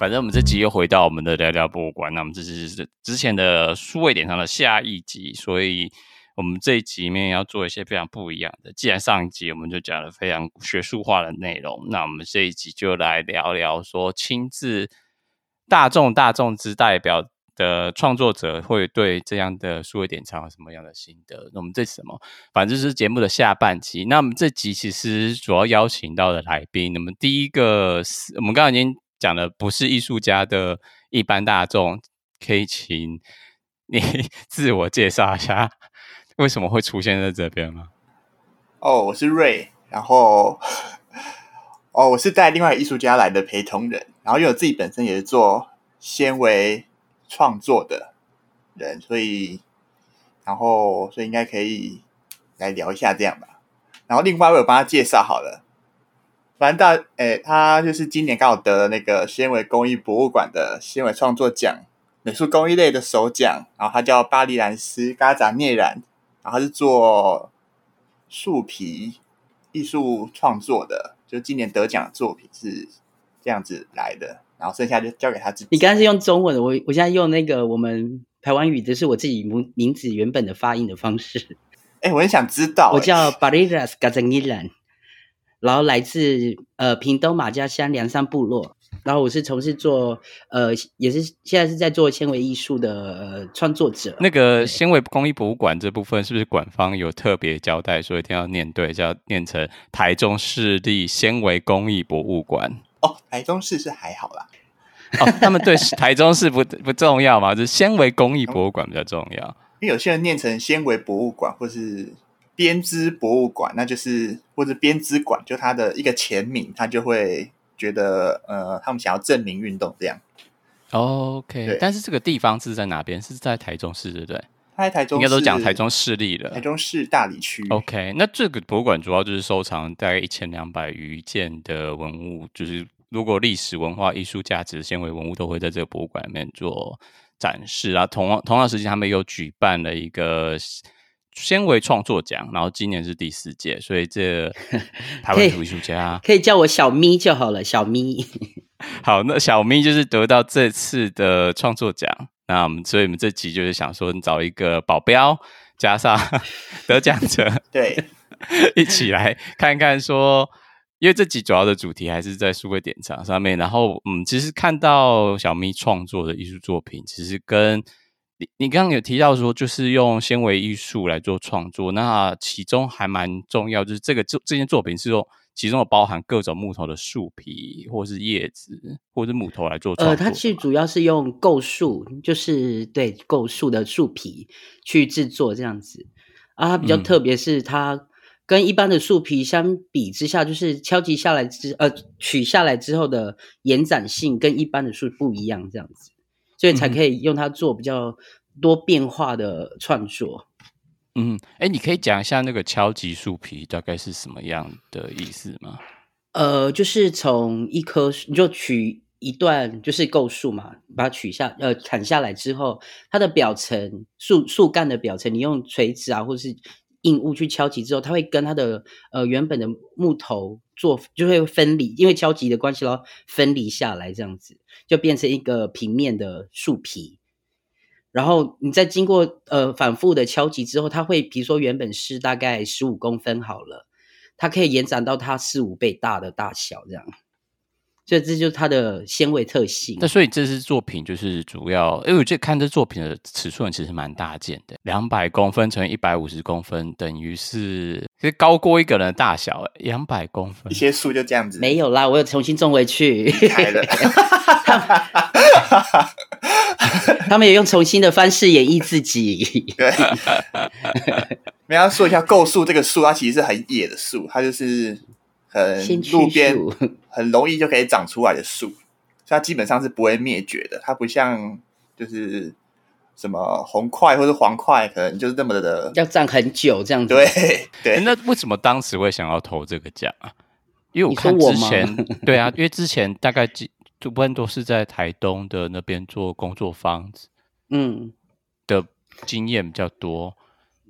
反正我们这集又回到我们的聊聊博物馆，那我们这是之前的数位典藏的下一集，所以我们这一集里面要做一些非常不一样的。既然上一集我们就讲了非常学术化的内容，那我们这一集就来聊聊说亲自大众大众之代表的创作者会对这样的数位典藏有什么样的心得？那我们这是什么？反正就是节目的下半集。那我们这集其实主要邀请到的来宾，那么第一个是我们刚刚已经。讲的不是艺术家的一般大众，可以请你 自我介绍一下，为什么会出现在这边吗？哦，我是瑞，然后哦，我是带另外艺术家来的陪同人，然后因为我自己本身也是做纤维创作的人，所以然后所以应该可以来聊一下这样吧。然后另外我有帮他介绍好了。反正大，诶、欸，他就是今年刚好得了那个纤维工艺博物馆的纤维创作奖，美术工艺类的首奖。然后他叫巴黎兰斯·嘎扎涅然，然后他是做树皮艺术创作的，就今年得奖的作品是这样子来的。然后剩下就交给他自己。你刚才是用中文的，我我现在用那个我们台湾语，这是我自己名名字原本的发音的方式。哎、欸，我很想知道、欸，我叫巴利拉斯·嘎扎涅然。然后来自呃屏东马家乡凉山部落，然后我是从事做呃也是现在是在做纤维艺术的、呃、创作者。那个纤维工艺博物馆这部分是不是馆方有特别交代说一定要念对，就要念成台中市立纤维工艺博物馆？哦，台中市是还好啦。哦，他们对台中市不不重要吗？就是纤维工艺博物馆比较重要，因为有些人念成纤维博物馆或是。编织博物馆，那就是或者编织馆，就它的一个前名，他就会觉得呃，他们想要证明运动这样。OK，但是这个地方是在哪边？是在台中市，对不对？他在台中，应该都讲台中市立了。台中市大理区。OK，那这个博物馆主要就是收藏大概一千两百余件的文物，就是如果历史文化艺术价值的纤维文物都会在这个博物馆里面做展示啊。同同样时间，他们又举办了一个。纤维创作奖，然后今年是第四届，所以这 台湾图艺术家可以叫我小咪就好了，小咪。好，那小咪就是得到这次的创作奖，那我们所以我们这集就是想说，找一个保镖加上 得奖者，对，一起来看看说，因为这集主要的主题还是在数位典藏上面，然后嗯，其实看到小咪创作的艺术作品，其实跟你你刚刚有提到说，就是用纤维艺术来做创作，那其中还蛮重要，就是这个这这件作品是用其中有包含各种木头的树皮，或是叶子，或是木头来做创作。呃，它其实主要是用构树，就是对构树的树皮去制作这样子。啊，它比较特别是它跟一般的树皮相比之下，就是敲击下来之呃取下来之后的延展性跟一般的树不一样，这样子。所以才可以用它做比较多变化的创作。嗯，哎、欸，你可以讲一下那个敲击树皮大概是什么样的意思吗？呃，就是从一棵树，你就取一段，就是构树嘛，把它取下，呃，砍下来之后，它的表层树树干的表层，你用锤子啊，或者是硬物去敲击之后，它会跟它的呃原本的木头做就会分离，因为敲击的关系，然后分离下来这样子。就变成一个平面的树皮，然后你再经过呃反复的敲击之后，它会比如说原本是大概十五公分好了，它可以延展到它四五倍大的大小这样。所以这就是它的纤维特性。那所以这支作品就是主要，因为我这看这作品的尺寸其实蛮大件的，两百公分乘一百五十公分，等于是其实高过一个人的大小。两百公分，一些树就这样子。没有啦，我有重新种回去。开了。他们也用重新的方式演绎自己。对。没要说一下构树这个树，它其实是很野的树，它就是。很路边 很容易就可以长出来的树，所以它基本上是不会灭绝的。它不像就是什么红块或者黄块，可能就是那么的要站很久这样子。对 对、欸，那为什么当时会想要投这个奖啊？因为我看之前 对啊，因为之前大概几多半都是在台东的那边做工作坊，嗯，的经验比较多。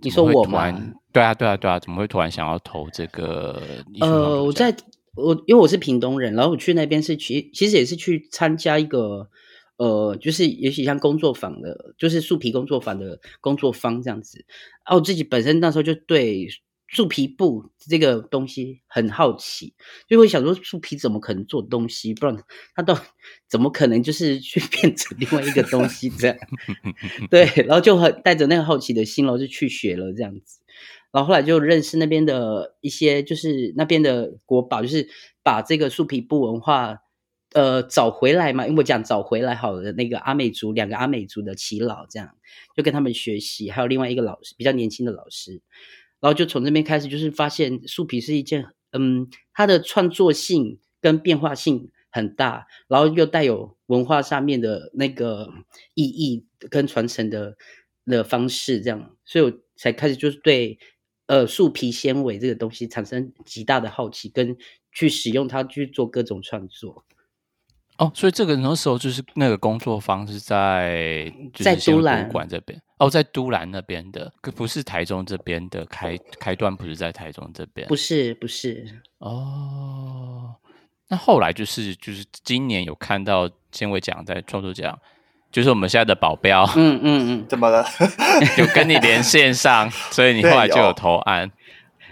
你说我吗？对啊，对啊，对啊，怎么会突然想要投这个？呃，我在我因为我是屏东人，然后我去那边是去，其实也是去参加一个，呃，就是也许像工作坊的，就是树皮工作坊的工作坊这样子。然后我自己本身那时候就对树皮布这个东西很好奇，就会想说树皮怎么可能做东西，不然它到怎么可能就是去 变成另外一个东西这样？对，然后就很带着那个好奇的心，然后就去学了这样子。然后后来就认识那边的一些，就是那边的国宝，就是把这个树皮布文化，呃，找回来嘛。因为我讲找回来好了，那个阿美族两个阿美族的耆老，这样就跟他们学习，还有另外一个老师，比较年轻的老师。然后就从这边开始，就是发现树皮是一件，嗯，它的创作性跟变化性很大，然后又带有文化上面的那个意义跟传承的的方式，这样，所以我才开始就是对。呃，树皮纤维这个东西产生极大的好奇，跟去使用它去做各种创作。哦，所以这个那时候就是那个工作坊是在在都兰馆这边哦，在都兰那边的，可不是台中这边的开开端，不是在台中这边，不是不是哦。那后来就是就是今年有看到纤维奖在创作奖。就是我们现在的保镖，嗯嗯嗯，怎么了？有跟你连线上，所以你后来就有投案。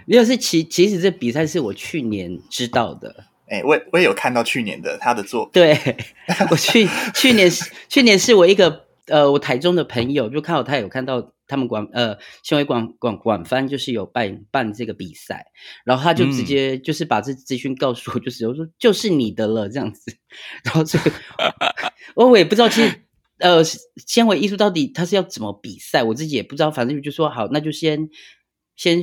没有，是其其实这比赛是我去年知道的。哎、欸，我我也有看到去年的他的作品。对，我去去年去年是我一个呃，我台中的朋友就看到他有看到他们广呃纤维广广广翻就是有办办这个比赛，然后他就直接就是把这资讯告诉我，就是、嗯、我说就是你的了这样子。然后这个 我我也不知道其实。呃，纤维艺术到底它是要怎么比赛？我自己也不知道。反正就说好，那就先先，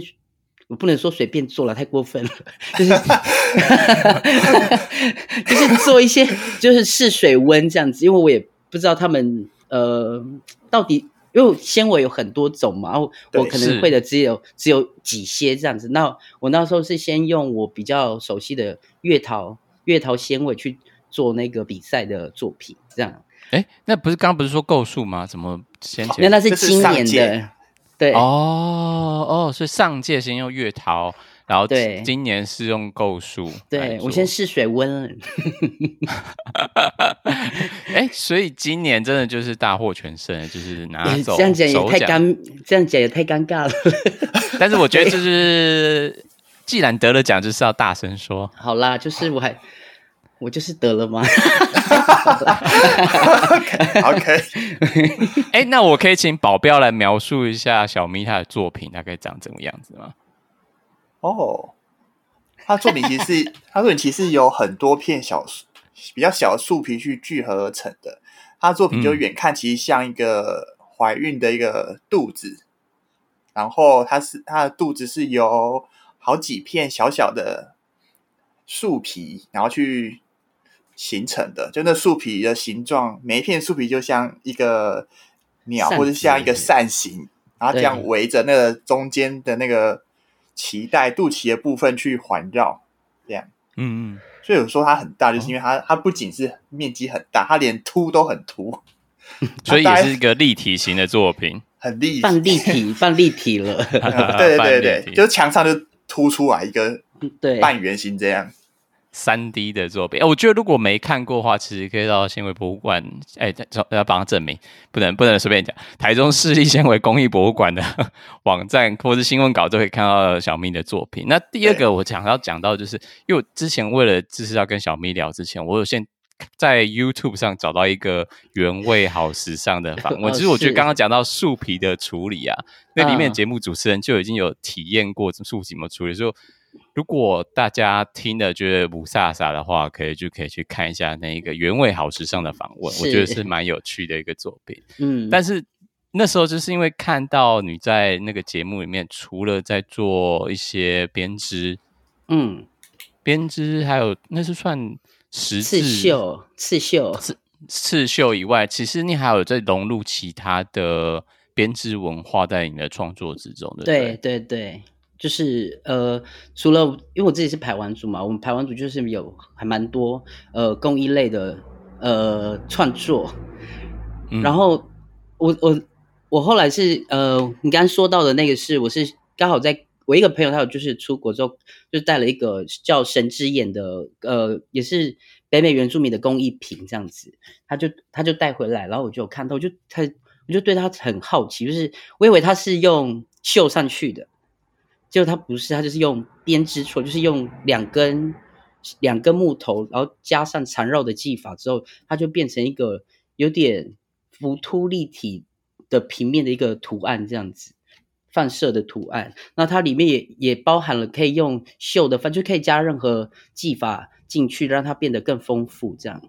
我不能说随便做了，太过分了。就是 就是做一些，就是试水温这样子。因为我也不知道他们呃到底，因为纤维有很多种嘛，然后我可能会的只有只有几些这样子。那我那时候是先用我比较熟悉的月桃月桃纤维去做那个比赛的作品，这样。哎，那不是刚刚不是说构数吗？怎么先前？那那是今年的，对哦哦，所以上届先用月桃，然后对，今年是用构数。对，我先试水温。哎，所以今年真的就是大获全胜，就是拿走。这样讲也太尴，这样讲也太尴尬了。但是我觉得就是，既然得了奖，就是要大声说。好啦，就是我还。我就是得了吗？OK，哎，那我可以请保镖来描述一下小咪他的作品大概长怎么样子吗？哦，他作品其实 他作品其实有很多片小比较小的树皮去聚合而成的。他作品就远看其实像一个怀孕的一个肚子，嗯、然后它是它的肚子是由好几片小小的树皮，然后去。形成的，就那树皮的形状，每一片树皮就像一个鸟，或者像一个扇形，然后这样围着那个中间的那个脐带、肚脐的部分去环绕，这样。嗯嗯。所以有说它很大，就是因为它、哦、它不仅是面积很大，它连凸都很凸，所以也是一个立体型的作品，很立体，半立体，半立体了。对对对对，就是墙上就凸出来一个半圆形这样。三 D 的作品，哎，我觉得如果没看过的话，其实可以到纤维博物馆，哎，要帮他证明，不能不能随便讲。台中市立纤维工艺博物馆的 网站或是新闻稿都可以看到小咪的作品。那第二个我想要讲到，就是因为我之前为了就是要跟小咪聊之前，我有先在 YouTube 上找到一个原味好时尚的 访问。其实我觉得刚刚讲到树皮的处理啊，那里面节目主持人就已经有体验过树皮怎么处理，就。如果大家听了觉得不飒飒的话，可以就可以去看一下那一个原味好时尚的访问，我觉得是蛮有趣的一个作品。嗯，但是那时候就是因为看到你在那个节目里面，除了在做一些编织，嗯，编织还有那是算十字刺绣、刺绣、刺刺绣以外，其实你还有在融入其他的编织文化在你的创作之中的。对对对。就是呃，除了因为我自己是排湾族嘛，我们排湾族就是有还蛮多呃工艺类的呃创作，嗯、然后我我我后来是呃，你刚刚说到的那个是我是刚好在我一个朋友，他有就是出国之后就带了一个叫神之眼的，呃，也是北美原住民的工艺品这样子，他就他就带回来，然后我就有看到，我就他我就对他很好奇，就是我以为他是用绣上去的，结果他不是，它就是用编织出，就是用两根两根木头，然后加上缠绕的技法之后，它就变成一个有点浮凸立体的平面的一个图案这样子。放射的图案，那它里面也也包含了可以用绣的反正，就可以加任何技法进去，让它变得更丰富。这样，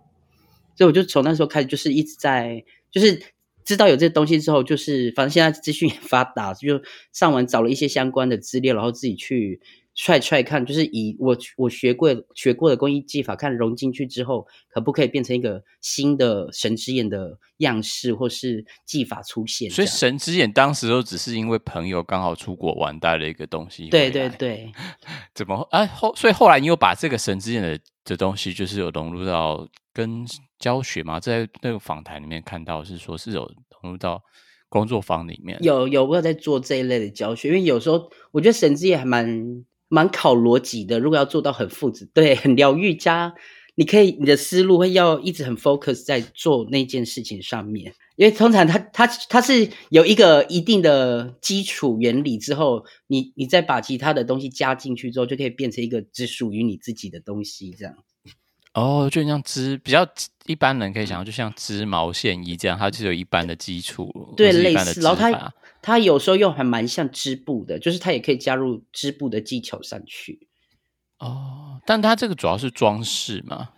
所以我就从那时候开始，就是一直在，就是知道有这东西之后，就是反正现在资讯也发达，就上网找了一些相关的资料，然后自己去。踹踹看，就是以我我学过学过的工艺技法，看融进去之后，可不可以变成一个新的神之眼的样式，或是技法出现？所以神之眼当时都只是因为朋友刚好出国玩带了一个东西。对对对。怎么啊后？所以后来你有把这个神之眼的的东西，就是有融入到跟教学吗？在那个访谈里面看到是说是有融入到工作坊里面。有有，我有在做这一类的教学，因为有时候我觉得神之眼还蛮。蛮考逻辑的，如果要做到很复杂，对，很疗愈加，你可以你的思路会要一直很 focus 在做那件事情上面，因为通常它它它是有一个一定的基础原理之后，你你再把其他的东西加进去之后，就可以变成一个只属于你自己的东西，这样。哦，就像织比较一般人可以想到，就像织毛线衣这样，它就有一般的基础，对，类似，然后它。它有时候又还蛮像织布的，就是它也可以加入织布的技巧上去。哦，但它这个主要是装饰嘛？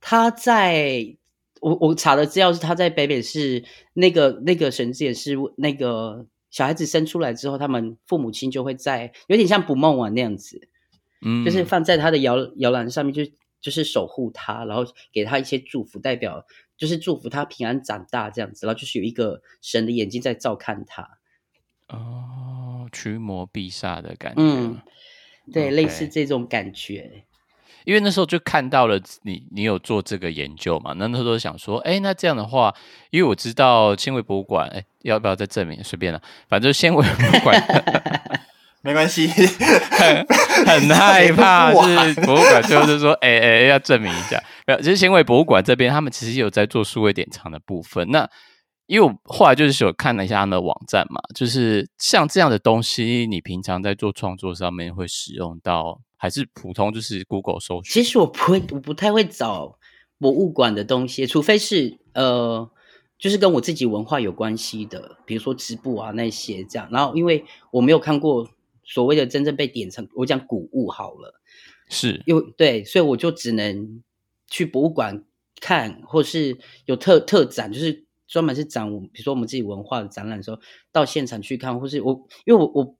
它在我我查的资料是，它在北美是那个那个绳子也是那个小孩子生出来之后，他们父母亲就会在有点像捕梦网那样子，嗯，就是放在他的摇摇篮上面，就就是守护他，然后给他一些祝福，代表就是祝福他平安长大这样子，然后就是有一个神的眼睛在照看他。哦，驱魔必杀的感觉，嗯，对，Okay. 类似这种感觉。因为那时候就看到了你，你有做这个研究嘛？那那时候想说，哎，那这样的话，因为我知道纤维博物馆，哎，要不要再证明？随便了，反正纤维博物馆 没关系，很很害怕，就是博物馆最后就说，哎哎，要证明一下。没有，其实纤维博物馆这边，他们其实有在做数位典藏的部分。那因为我后来就是有看了一下他们的网站嘛，就是像这样的东西，你平常在做创作上面会使用到，还是普通就是 Google 搜寻？其实我不会，我不太会找博物馆的东西，除非是呃，就是跟我自己文化有关系的，比如说织布啊那些这样。然后因为我没有看过所谓的真正被典藏，我讲古物好了，是，因为对，所以我就只能去博物馆看，或是有特特展，就是。专门是展，比如说我们自己文化的展览的时候，到现场去看，或是我，因为我我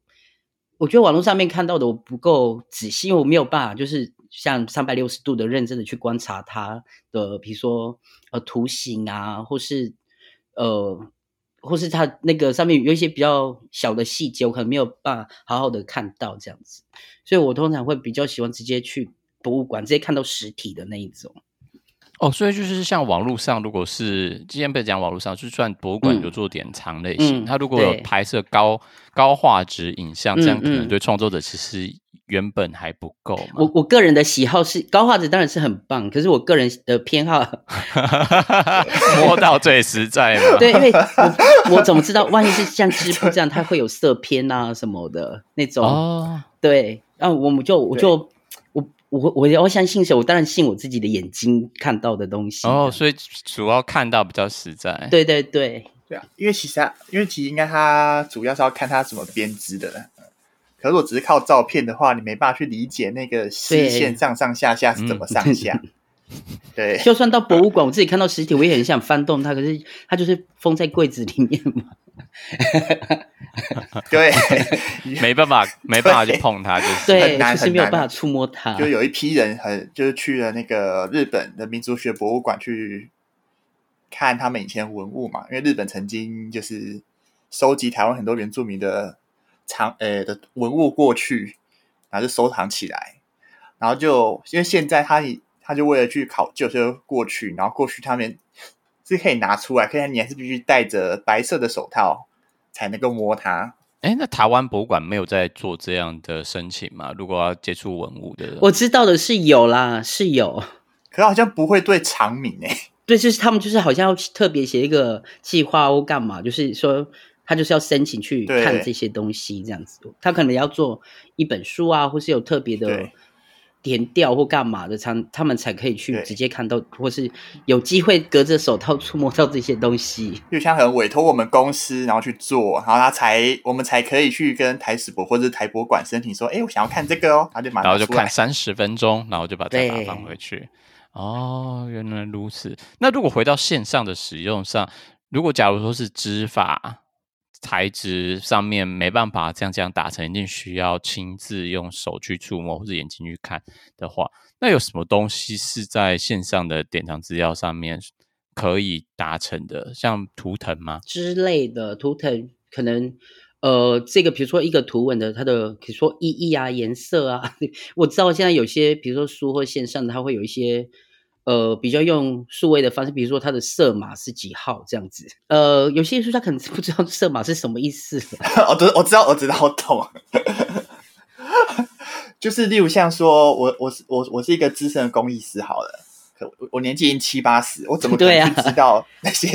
我觉得网络上面看到的我不够仔细，因为我没有办法，就是像三百六十度的认真的去观察它的，比如说呃图形啊，或是呃或是它那个上面有一些比较小的细节，我可能没有办法好好的看到这样子，所以我通常会比较喜欢直接去博物馆，直接看到实体的那一种。哦，所以就是像网络上，如果是今天被讲网络上，就算博物馆有做典藏类型，它、嗯嗯、如果有拍摄高高画质影像，这样可能对创作者其实原本还不够。我我个人的喜好是高画质当然是很棒，可是我个人的偏好 摸到最实在嘛。对，因为我我怎么知道，万一是像织布这样，它会有色偏啊什么的那种。哦，对，然后我们就我就。我我要相信谁？我当然信我自己的眼睛看到的东西。哦，所以主要看到比较实在。对对对，对啊，因为其实他，因为其实应该他主要是要看他怎么编织的。可是我只是靠照片的话，你没办法去理解那个视线上上下下是怎么上下。对，就算到博物馆，我自己看到实体，我也很想翻动它，可是它就是封在柜子里面嘛。对，没办法，没办法去碰它，就是。对，很难，就是没有办法触摸它。就有一批人很，就是去了那个日本的民族学博物馆去看他们以前文物嘛，因为日本曾经就是收集台湾很多原住民的藏，呃、欸、的文物过去，然后就收藏起来，然后就因为现在他他就为了去考究，就过去，然后过去他们。是可以拿出来，可是你还是必须戴着白色的手套才能够摸它。哎，那台湾博物馆没有在做这样的申请吗？如果要接触文物的，我知道的是有啦，是有，可是好像不会对常民哎。对，就是他们就是好像要特别写一个计划或干嘛，就是说他就是要申请去看这些东西这样子，他可能要做一本书啊，或是有特别的。填掉或干嘛的，才他们才可以去直接看到，或是有机会隔着手套触摸到这些东西。就像可能委托我们公司，然后去做，然后他才我们才可以去跟台史博或者台博馆申请说，哎，我想要看这个哦，然后就马上，然后就看三十分钟，然后就把这个放回去。哦，原来如此。那如果回到线上的使用上，如果假如说是织法。材质上面没办法这样这样打成，一定需要亲自用手去触摸或者眼睛去看的话，那有什么东西是在线上的典藏资料上面可以达成的？像图腾吗？之类的图腾，可能呃，这个比如说一个图文的它的，比如说意义啊、颜色啊，我知道现在有些，比如说书或线上，它会有一些。呃，比较用数位的方式，比如说它的色码是几号这样子。呃，有些书他可能不知道色码是什么意思。我知，我知道，我知道，我懂。就是例如像说，我我是我我是一个资深的工艺师，好了，我我年纪已经七八十，我怎么可能知道那些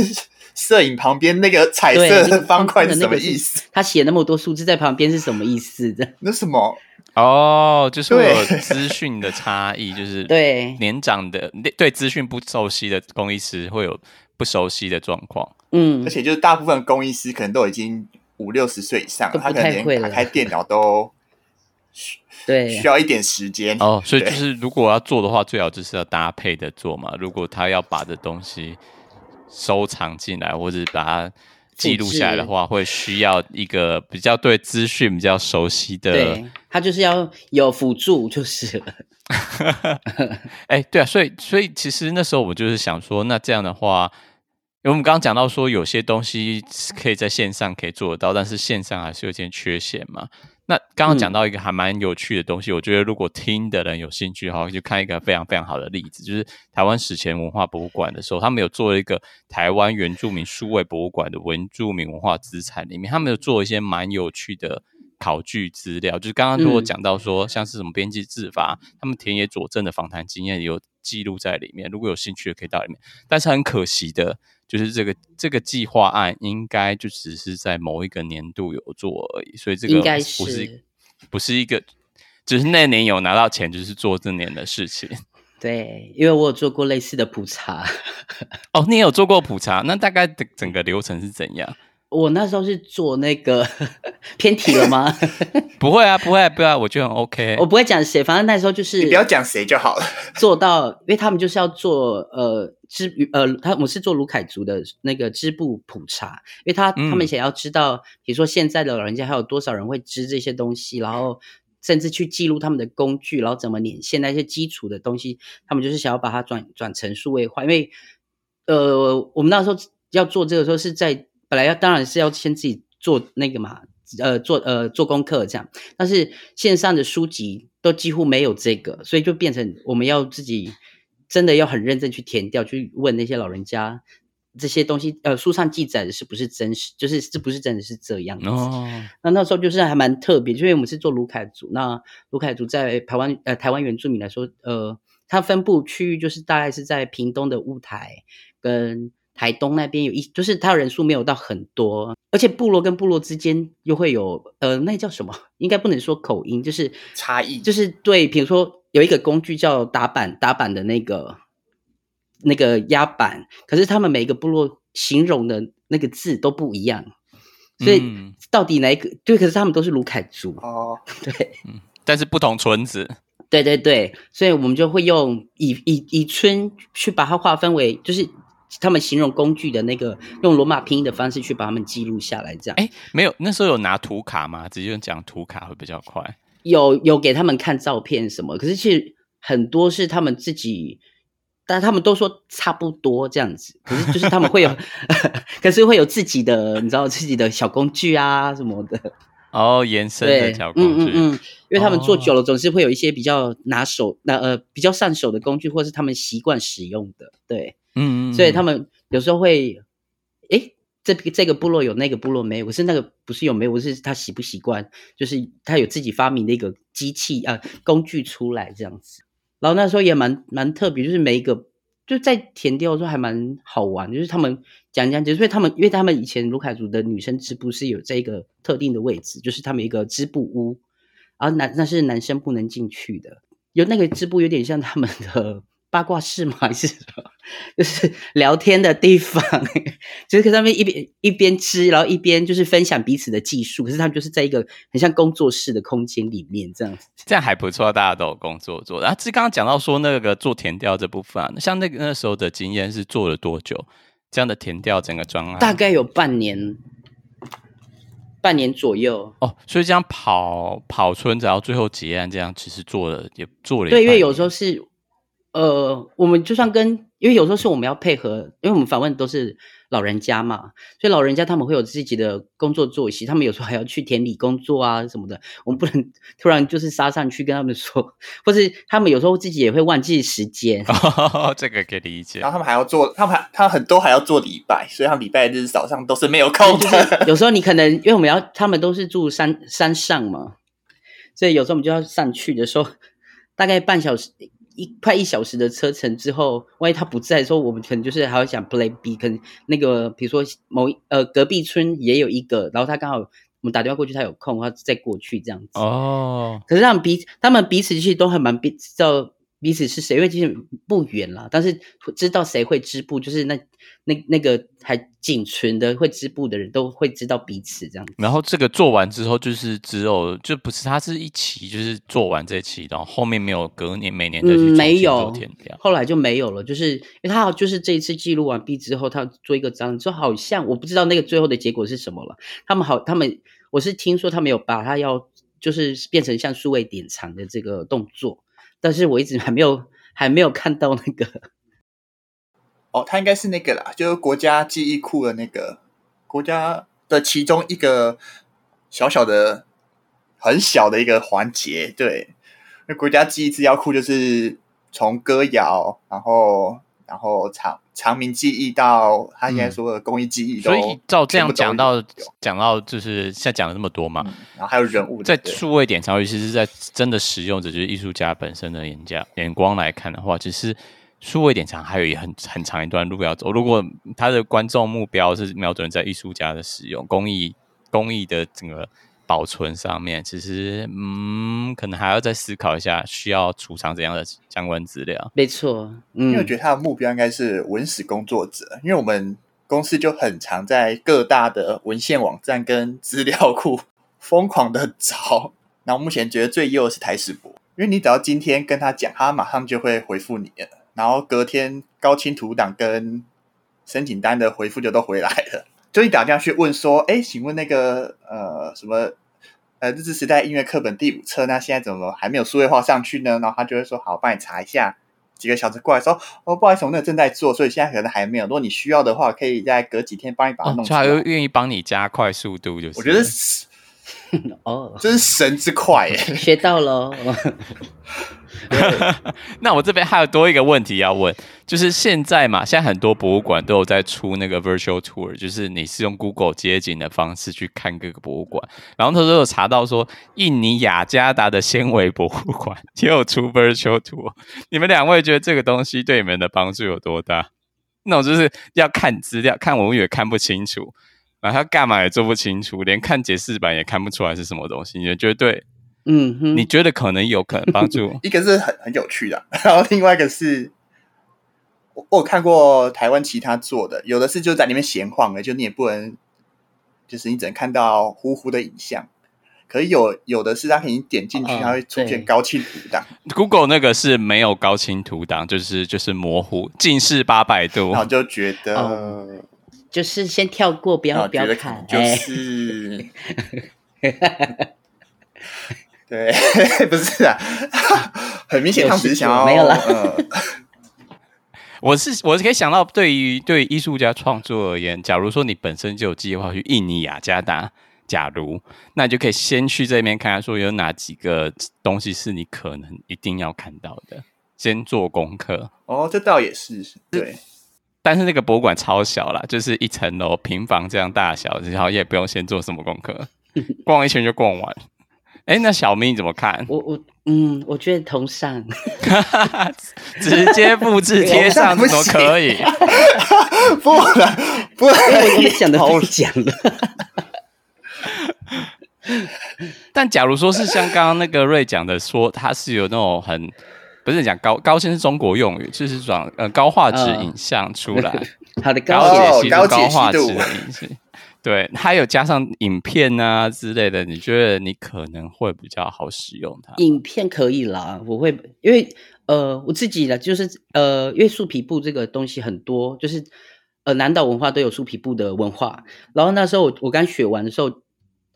摄影旁边那个彩色的方块是什么意思？他写那么多数字在旁边是什么意思的？那什么？哦，就是会有资讯的差异，就是 对年长的对资讯不熟悉的工艺师会有不熟悉的状况。嗯，而且就是大部分工艺师可能都已经五六十岁以上，他可能连打开电脑都 对需要一点时间。哦，所以就是如果要做的话，最好就是要搭配的做嘛。如果他要把这东西收藏进来，或者把它。记录下来的话，会需要一个比较对资讯比较熟悉的。对，他就是要有辅助，就是了。哎，对啊，所以所以其实那时候我就是想说，那这样的话，因为我们刚刚讲到说，有些东西可以在线上可以做得到，但是线上还是有点缺陷嘛。那刚刚讲到一个还蛮有趣的东西，嗯、我觉得如果听的人有兴趣的话，就看一个非常非常好的例子，就是台湾史前文化博物馆的时候，他们有做一个台湾原住民数位博物馆的原住民文化资产里面，他们有做一些蛮有趣的考据资料，就是刚刚如果讲到说，像是什么编辑制法，嗯、他们田野佐证的访谈经验有记录在里面，如果有兴趣的可以到里面，但是很可惜的。就是这个这个计划案应该就只是在某一个年度有做而已，所以这个不是不是一个，只、就是那年有拿到钱，就是做这年的事情。对，因为我有做过类似的普查。哦，你也有做过普查？那大概整整个流程是怎样？我那时候是做那个 偏题了吗？不会啊，不会、啊，不会啊，我就很 OK。我不会讲谁，反正那时候就是你不要讲谁就好了。做到，因为他们就是要做呃织呃，他我是做卢凯族的那个织布普查，因为他、嗯、他们想要知道，比如说现在的老人家还有多少人会织这些东西，然后甚至去记录他们的工具，然后怎么捻线那些基础的东西，他们就是想要把它转转成数位化，因为呃，我们那时候要做这个时候是在。本来要当然是要先自己做那个嘛，呃，做呃做功课这样，但是线上的书籍都几乎没有这个，所以就变成我们要自己真的要很认真去填掉，去问那些老人家这些东西，呃，书上记载的是不是真实，就是是不是真的是这样子。哦。那那时候就是还蛮特别，因为我们是做卢凯族，那卢凯族在台湾呃台湾原住民来说，呃，它分布区域就是大概是在屏东的雾台跟。台东那边有一，就是他的人数没有到很多，而且部落跟部落之间又会有，呃，那叫什么？应该不能说口音，就是差异，就是对，比如说有一个工具叫打板，打板的那个那个压板，可是他们每一个部落形容的那个字都不一样，所以到底哪一个？嗯、对，可是他们都是卢凯族。哦，对，嗯，但是不同村子，对对对，所以我们就会用以以以村去把它划分为，就是。他们形容工具的那个用罗马拼音的方式去把它们记录下来，这样。哎，没有，那时候有拿图卡吗？直接讲图卡会比较快。有有给他们看照片什么，可是其实很多是他们自己，但他们都说差不多这样子。可是就是他们会有，可是会有自己的，你知道自己的小工具啊什么的。哦，延伸的小工具。嗯嗯嗯，因为他们做久了，总是会有一些比较拿手、那呃比较上手的工具，或是他们习惯使用的，对。嗯，所以他们有时候会，哎，这这个部落有，那个部落没有，我是那个不是有没有，我是他习不习惯，就是他有自己发明的一个机器啊工具出来这样子。然后那时候也蛮蛮特别，就是每一个就在田调的时候还蛮好玩，就是他们讲讲，就是他们因为他们以前卢凯族的女生织布是有这个特定的位置，就是他们一个织布屋，然后男那是男生不能进去的，有那个织布有点像他们的。八卦室吗？还是什么？就是聊天的地方，就是跟他们一边一边吃，然后一边就是分享彼此的技术。可是他们就是在一个很像工作室的空间里面这样子，这样还不错，大家都有工作做。然后这刚刚讲到说那个做填调这部分啊，像那个那时候的经验是做了多久？这样的填调整个专案大概有半年，半年左右哦。所以这样跑跑村子，然后最后结案，这样其实做了也做了。对，因为有时候是。呃，我们就算跟，因为有时候是我们要配合，因为我们访问都是老人家嘛，所以老人家他们会有自己的工作作息，他们有时候还要去田里工作啊什么的，我们不能突然就是杀上去跟他们说，或是他们有时候自己也会忘记时间，哦，这个可以理解。然后他们还要做，他们还他很多还要做礼拜，所以他们礼拜日早上都是没有空的。就是、有时候你可能因为我们要，他们都是住山山上嘛，所以有时候我们就要上去的时候，大概半小时。一快一小时的车程之后，万一他不在的时候，我们可能就是还要想 play B，可能那个比如说某呃隔壁村也有一个，然后他刚好我们打电话过去，他有空，他再过去这样子。哦，可是他们彼他们彼此其实都还蛮知道彼此是谁，因为其实不远了，但是知道谁会织布，就是那。那那个还仅存的会织布的人都会知道彼此这样子。然后这个做完之后，就是只有就不是他是一期，就是做完这期，然后后面没有隔年每年的去、嗯、没有，后来就没有了。就是因为他就是这一次记录完毕之后，他做一个章，就好像我不知道那个最后的结果是什么了。他们好，他们我是听说他们有把他要就是变成像数位典藏的这个动作，但是我一直还没有还没有看到那个。哦，它应该是那个啦，就是国家记忆库的那个国家的其中一个小小的、很小的一个环节。对，那国家记忆资料库就是从歌谣，然后然后长长鸣记忆到他现在说的工艺记忆所以照这样讲到讲到就是现在讲了那么多嘛、嗯，然后还有人物在数位典藏，尤其是在真的使用者就是艺术家本身的眼角眼光来看的话，其实。数位典藏还有一很很长一段路要走。如果他的观众目标是瞄准在艺术家的使用、工艺、工艺的整个保存上面，其实嗯，可能还要再思考一下，需要储藏怎样的相关资料。没错，嗯，因为我觉得他的目标应该是文史工作者，因为我们公司就很常在各大的文献网站跟资料库疯狂的找。那我目前觉得最优的是台史博，因为你只要今天跟他讲，他马上就会回复你了。然后隔天高清图档跟申请单的回复就都回来了，就你打电话去问说，哎，请问那个呃什么呃日治时代音乐课本第五册，那现在怎么还没有数位化上去呢？然后他就会说，好，帮你查一下。几个小时过来说，哦，不好意思，我那个正在做，所以现在可能还没有。如果你需要的话，可以再隔几天帮你把它弄出来。他又愿意帮你加快速度，就是我觉得是 哦，这是神之快耶，学到了。那我这边还有多一个问题要问，就是现在嘛，现在很多博物馆都有在出那个 virtual tour，就是你是用 Google 街景的方式去看各个博物馆。然后他说有查到说，印尼雅加达的纤维博物馆也有出 virtual tour。你们两位觉得这个东西对你们的帮助有多大？那种就是要看资料，看文物也看不清楚，然后干嘛也做不清楚，连看解释版也看不出来是什么东西，你觉得对？嗯哼，你觉得可能有可能帮助？一个是很很有趣的，然后另外一个是，我我有看过台湾其他做的，有的是就在里面闲晃的，就你也不能，就是你只能看到糊糊的影像。可是有有的是，它可以点进去，它会出现高清图档。Google 那个是没有高清图档，就是就是模糊，近视八百度，然后就觉得、哦、就是先跳过，不要不要看，就是。对，不是啊，很明显他们只是想要没有了。呃、我是我是可以想到，对于对艺术家创作而言，假如说你本身就有计划去印尼雅加达，假如那你就可以先去这边看看，说有哪几个东西是你可能一定要看到的，先做功课。哦，这倒也是对。但是那个博物馆超小啦，就是一层楼平房这样大小，然后也不用先做什么功课，逛一圈就逛完。哎，那小咪你怎么看？我我嗯，我觉得同上，直接复制贴上怎么可以？不了，不了，我也想的好讲了。但假如说是像刚刚那个瑞讲的，说它是有那种很不是讲高高清是中国用语，就是说呃高画质影像出来，它的高解析、高画质的影像。对，还有加上影片啊之类的，你觉得你可能会比较好使用它？影片可以啦，我会，因为呃，我自己的就是呃，因为树皮布这个东西很多，就是呃，南岛文化都有树皮布的文化。然后那时候我我刚学完的时候，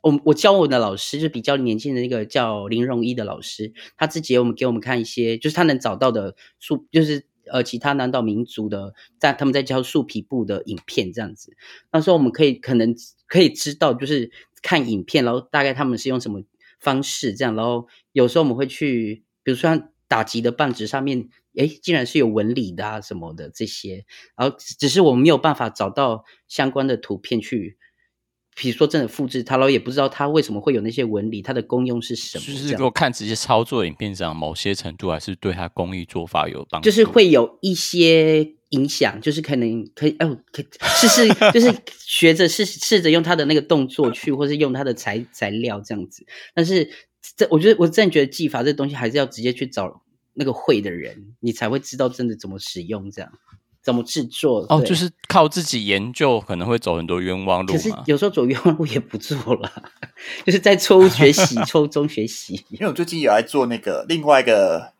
我我教我的老师就比较年轻的那个叫林荣一的老师，他自己我们给我们看一些，就是他能找到的树，就是。呃，其他南岛民族的在他们在教树皮布的影片这样子，那时候我们可以可能可以知道，就是看影片，然后大概他们是用什么方式这样，然后有时候我们会去，比如说打击的棒子上面，诶，竟然是有纹理的啊什么的这些，然后只是我们没有办法找到相关的图片去。比如说，真的复制它，然后也不知道它为什么会有那些纹理，它的功用是什么？就是给我看直接操作影片上，某些程度还是对它工艺做法有帮助。就是会有一些影响，就是可能可以哦，可以试试，就是学着试试着用它的那个动作去，或是用它的材材料这样子。但是这我觉得，我真的觉得技法这东西还是要直接去找那个会的人，你才会知道真的怎么使用这样。怎么制作？哦，就是靠自己研究，可能会走很多冤枉路。可是有时候走冤枉路也不做了，就是在错误学习、错误中学习。因为我最近有在做那个另外一个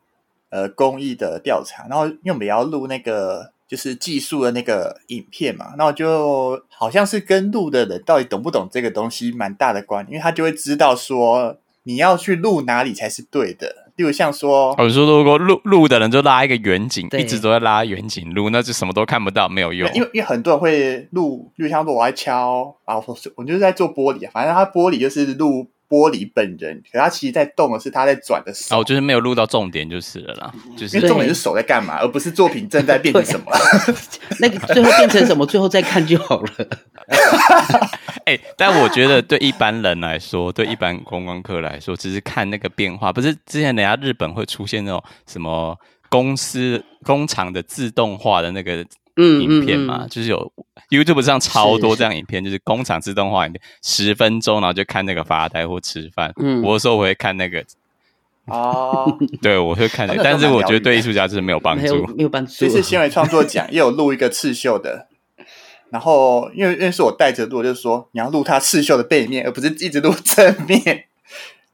呃公益的调查，然后因为我们也要录那个就是技术的那个影片嘛，那我就好像是跟录的人到底懂不懂这个东西蛮大的关系，因为他就会知道说你要去录哪里才是对的。例如像说，我说如果录录的人就拉一个远景，一直都在拉远景录，那就什么都看不到，没有用。因为因为很多人会录，例如像说我在敲啊，我我就是在做玻璃啊，反正它玻璃就是录。玻璃本人，可他其实在动的是他在转的手，哦，就是没有录到重点就是了啦，就是因为重点是手在干嘛，而不是作品正在变成什么。那个最后变成什么，最后再看就好了。哎、欸，但我觉得对一般人来说，对一般观光客来说，只是看那个变化，不是之前人家日本会出现那种什么公司工厂的自动化的那个。嗯，影片嘛，嗯嗯、就是有 YouTube 上超多这样影片，是是是，就是工厂自动化影片，十分钟，然后就看那个发呆或吃饭。嗯，我有时候我会看那个。哦，对，我会看那 个，但是我觉得对艺术家就是没有帮助，没有帮 助。这次新闻创作奖也有录一个刺绣的，然后因为因为是我带着录，就是说你要录它刺绣的背面，而不是一直录正面。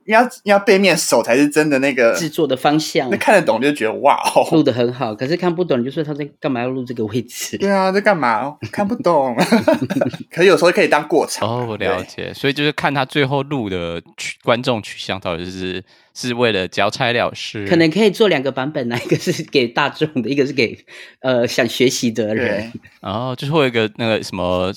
要要背面手才是真的那个制作的方向，那看得懂就觉得哇哦，录得很好。可是看不懂，就说他在干嘛要录这个位置？对啊，在干嘛？看不懂。可是有时候可以当过场哦，我了解。所以就是看他最后录的取观众取向到底是是为了交差了事，可能可以做两个版本，一个是给大众的，一个是给呃想学习的人。然后就是会有一个那个什么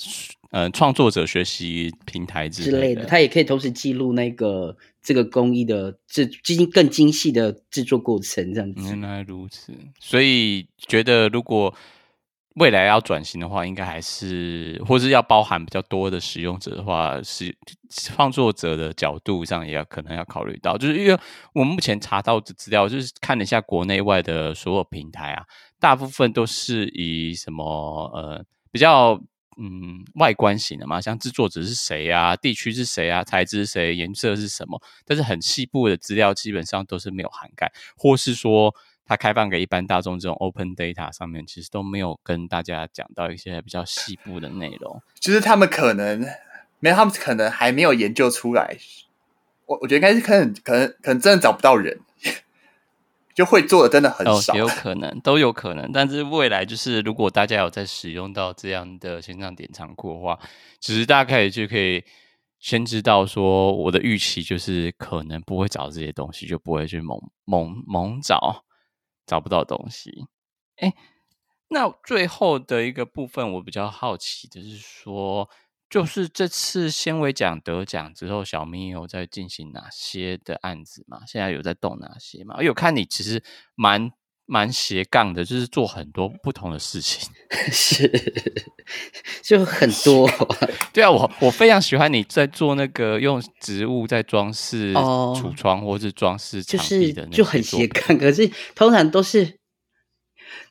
呃创作者学习平台之类的，之类的，他也可以同时记录那个。这个工艺的制精更精细的制作过程，这样子。原来如此，所以觉得如果未来要转型的话，应该还是，或是要包含比较多的使用者的话，是创作者的角度上也要可能要考虑到，就是因为我目前查到的资料，就是看了一下国内外的所有平台啊，大部分都是以什么呃比较。嗯，外观型的嘛，像制作者是谁啊，地区是谁啊，材质是谁，颜色是什么？但是很细部的资料基本上都是没有涵盖，或是说它开放给一般大众这种 open data 上面，其实都没有跟大家讲到一些比较细部的内容。就是他们可能没有，他们可能还没有研究出来。我我觉得应该是可能，可能，可能真的找不到人。就会做的真的很少，哦，也有可能，都有可能。但是未来就是，如果大家有在使用到这样的线上典藏库的话，其实大家可以就可以先知道说，我的预期就是可能不会找这些东西，就不会去猛猛猛找，找不到东西。哎，那最后的一个部分，我比较好奇的是说。就是这次纤维奖得奖之后，小明有在进行哪些的案子嘛？现在有在动哪些嘛？我有看你其实蛮蛮斜杠的，就是做很多不同的事情，是就很多。对啊，我我非常喜欢你在做那个用植物在装饰橱窗或是装饰墙壁的那，就是就很斜杠。可是通常都是，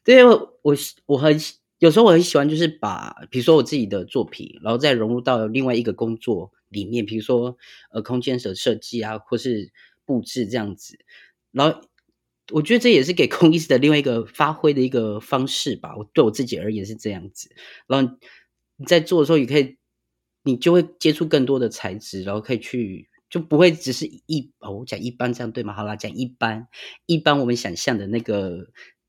对我我我很有时候我很喜欢，就是把比如说我自己的作品，然后再融入到另外一个工作里面，比如说呃空间的设计啊，或是布置这样子，然后。我觉得这也是给工艺师的另外一个发挥的一个方式吧。我对我自己而言是这样子。然后你在做的时候，也可以，你就会接触更多的材质，然后可以去，就不会只是一哦，我讲一般这样对吗？好啦，讲一般，一般我们想象的那个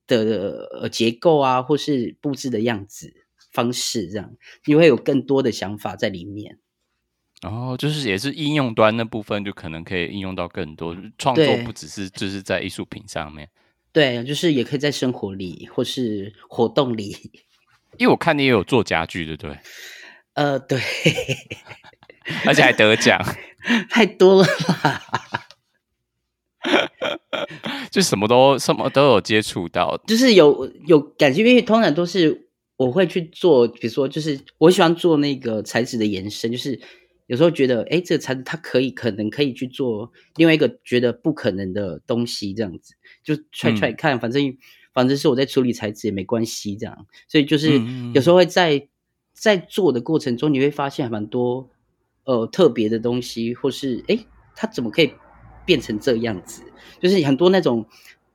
的呃结构啊，或是布置的样子方式，这样你会有更多的想法在里面。然后、哦、就是也是应用端那部分，就可能可以应用到更多创作，不只是就是在艺术品上面。对，就是也可以在生活里或是活动里。因为我看你也有做家具，对不对？呃，对，而且还得奖，太多了吧，就什么都什么都有接触到，就是有有感觉，因为通常都是我会去做，比如说，就是我喜欢做那个材质的延伸，就是。有时候觉得，哎，这个材质它可以，可能可以去做另外一个觉得不可能的东西，这样子就踹踹看，嗯、反正反正是我在处理材质也没关系，这样。所以就是有时候会在在做的过程中，你会发现还蛮多呃特别的东西，或是哎，它怎么可以变成这样子？就是很多那种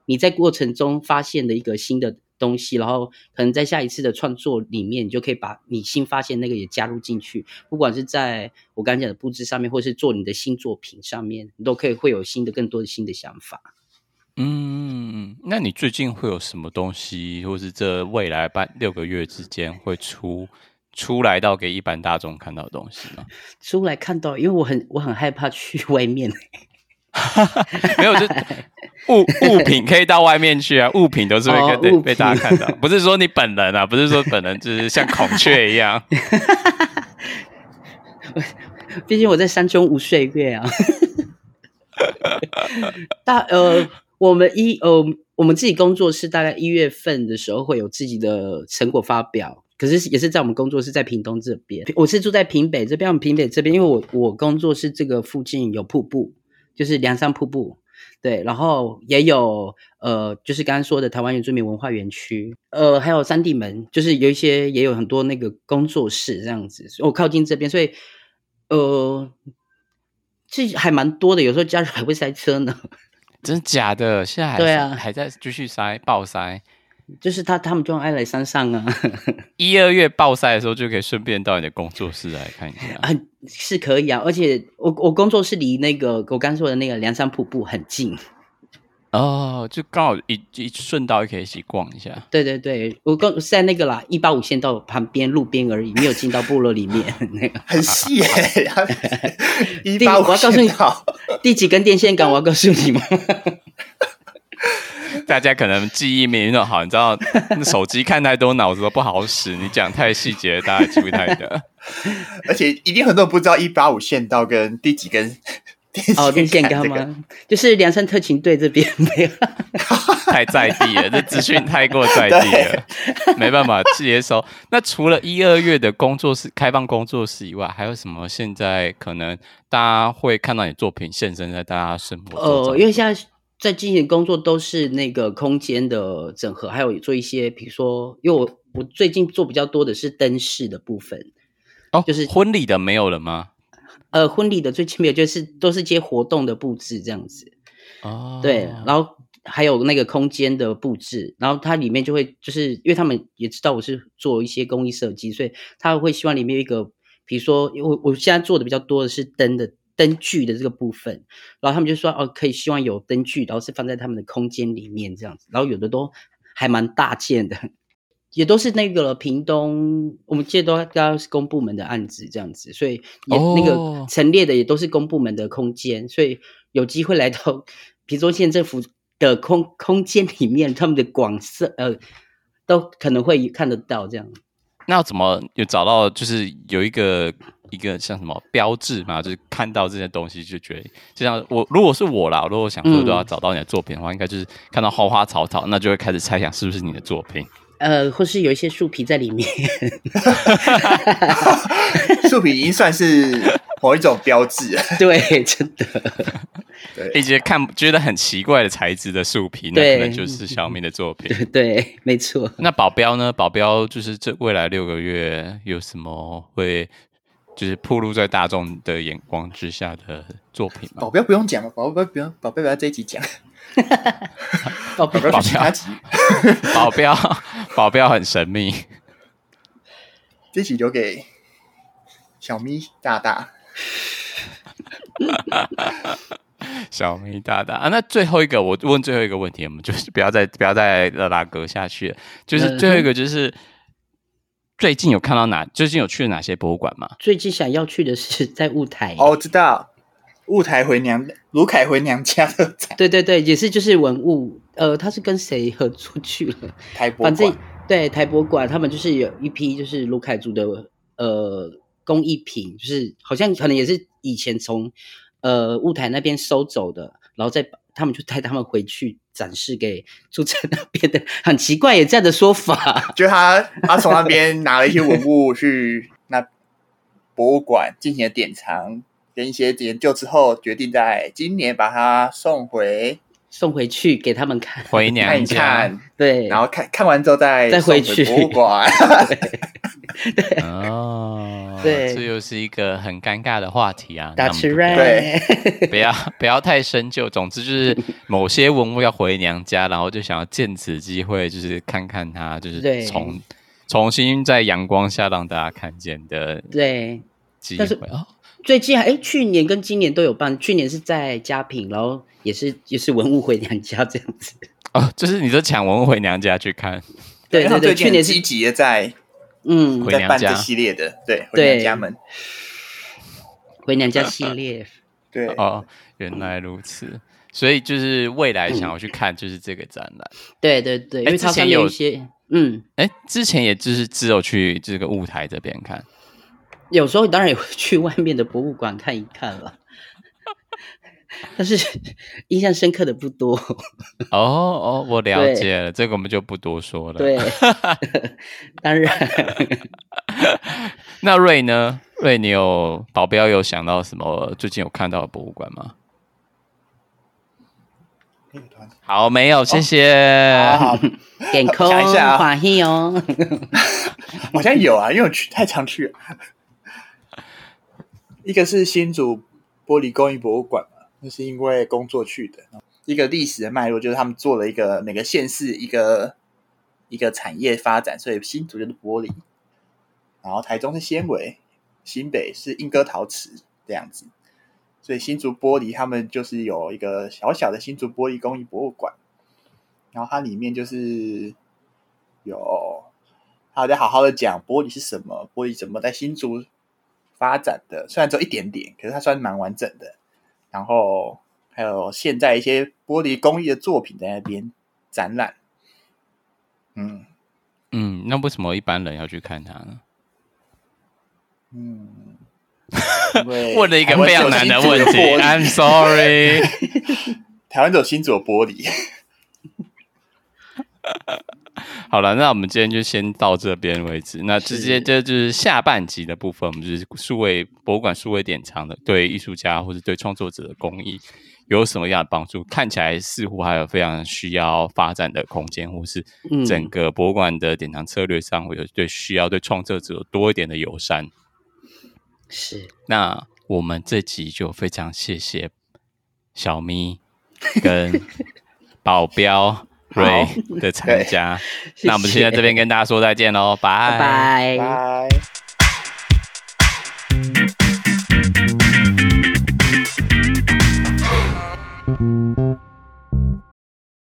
你在过程中发现的一个新的。东西，然后可能在下一次的创作里面，你就可以把你新发现那个也加入进去。不管是在我刚才讲的布置上面，或是做你的新作品上面，你都可以会有新的、更多的新的想法。嗯，那你最近会有什么东西，或是这未来半六个月之间会出出来到给一般大众看到的东西吗？出来看到，因为我很我很害怕去 外面。没有，就物物品可以到外面去啊，物品都是会被、哦、被大家看到，不是说你本人啊，不是说本人就是像孔雀一样。毕竟我在山中无岁月啊。大呃，我们一呃，我们自己工作室大概一月份的时候会有自己的成果发表，可是也是在我们工作室在屏东这边，我是住在屏北这边，我们屏北这边，因为我我工作室这个附近有瀑布。就是梁山瀑布，对，然后也有呃，就是刚刚说的台湾原住民文化园区，呃，还有三地门，就是有一些也有很多那个工作室这样子，我靠近这边，所以呃，其实还蛮多的，有时候假日还会塞车呢。真的假的？现在还对啊，还在继续塞，爆塞。就是他，他们就爱来山上啊。一二月暴晒的时候，就可以顺便到你的工作室来看一下。啊，是可以啊，而且我我工作室离那个我刚说的那个梁山瀑布很近。哦，就刚好一一顺道也可以一起逛一下。对对对，我刚在那个啦，一八五线道旁边路边而已，没有进到部落里面。那 个很细耶、欸。一八五，我要告诉你好，第几根电线杆？我要告诉你吗？大家可能记忆没那么好，你知道，手机看太多，脑子都不好使。你讲太细节，大家记不太得。而且一定很多人不知道一八五线道跟第几根电线 哦，跟线杆吗？就是凉山特勤队这边没有，太在地了，这资讯太过在地了，没办法接收。那除了一二月的工作室开放工作室以外，还有什么？现在可能大家会看到你作品现身在大家生活中？哦，因为现在。在进行工作都是那个空间的整合，还有做一些，比如说，因为我我最近做比较多的是灯饰的部分，哦，就是婚礼的没有了吗？呃，婚礼的最近没有，就是都是接活动的布置这样子，哦，对，然后还有那个空间的布置，然后它里面就会就是因为他们也知道我是做一些工艺设计，所以他会希望里面有一个，比如说，我我现在做的比较多的是灯的。灯具的这个部分，然后他们就说哦，可以希望有灯具，然后是放在他们的空间里面这样子，然后有的都还蛮大件的，也都是那个屏东，我们记得都都是公部门的案子这样子，所以也那个陈列的也都是公部门的空间，所以有机会来到 屏东县政府的空空间里面，他们的广设呃都可能会看得到这样。那要怎么有找到？就是有一个一个像什么标志嘛，就是看到这些东西就觉得，就像我如果是我啦，如果我想说都要找到你的作品的话，嗯、应该就是看到花花草草，那就会开始猜想是不是你的作品。呃，或是有一些树皮在里面，树皮已经算是某一种标志了。对，真的。对，一些看觉得很奇怪的材质的树皮，那可能就是小明的作品。对，对，没错。那保镖呢？保镖就是这未来六个月有什么会就是暴露在大众的眼光之下的作品吗？保镖不用讲了，保镖不用，保镖不要这一集讲。保镖，保镖，保镖，保镖很神秘。这集留给小咪大大。小咪大大啊，那最后一个，我问最后一个问题，我们就是不要再不要再拉拉格下去了。就是最后一个，就是最近有看到哪，最近有去了哪些博物馆吗？最近想要去的是在雾台哦，我知道雾台回娘卢凯回娘家的。对对对，也是就是文物，呃，他是跟谁合作去了？台博馆，反正对台博馆，他们就是有一批就是卢凯族的呃工艺品，就是好像可能也是以前从。呃，雾台那边收走的，然后再他们就带他们回去展示给住在那边的，很奇怪也这样的说法。就他他从那边拿了一些文物去那博物馆进行了典藏跟一些研究之后，决定在今年把它送回送回去给他们看，回娘家。看看，对，然后看看完之后再再回去。博物馆。对。哦，对，这又是一个很尴尬的话题啊。大吃瑞，对，不要 不要太深究。总之就是某些文物要回娘家，然后就想要借此机会，就是看看它，就是重重新在阳光下让大家看见的对机会。最近哎，去年跟今年都有办，去年是在佳品，然后也是也是文物回娘家这样子。哦，就是你说抢文物回娘家去看？对对对，去年积极的在。嗯，回娘家。系列的，对，回娘家门，回娘家系列，对。哦，原来如此，所以就是未来想要去看，就是这个展览，对对对，因为之前有一些，嗯，哎，之前也就是只有去这个舞台这边看，有时候当然也会去外面的博物馆看一看了。但是印象深刻的不多哦哦，我了解了，这个我们就不多说了。对，当然。那瑞呢？瑞，你有保镖有想到什么最近有看到的博物馆吗？好，没有，谢谢。好，点空 想一下啊，欢喜哦。好像有啊，因为我去太常去了。一个是新竹玻璃工艺博物馆。那是因为工作去的，一个历史的脉络就是他们做了一个每个县市一个一个产业发展，所以新竹就是玻璃，然后台中是纤维，新北是莺歌陶瓷这样子，所以新竹玻璃他们就是有一个小小的新竹玻璃工艺博物馆，然后它里面就是有，他在好好的讲玻璃是什么，玻璃怎么在新竹发展的，虽然只有一点点，可是它算蛮完整的。然后还有现在一些玻璃工艺的作品在那边展览，嗯嗯，那为什么一般人要去看它呢？嗯，问了一个非常难的问题，I'm sorry。台湾只有新竹玻璃。好了，那我们今天就先到这边为止。那直接这就是下半集的部分，我们就是数位博物馆数位典藏的，对艺术家或者对创作者的工艺有什么样的帮助？看起来似乎还有非常需要发展的空间，或是整个博物馆的典藏策略上会有对需要对创作者多一点的友善。是，那我们这集就非常谢谢小咪跟 保镖。瑞的参加，那我们现在这边跟大家说再见喽，拜拜。拜。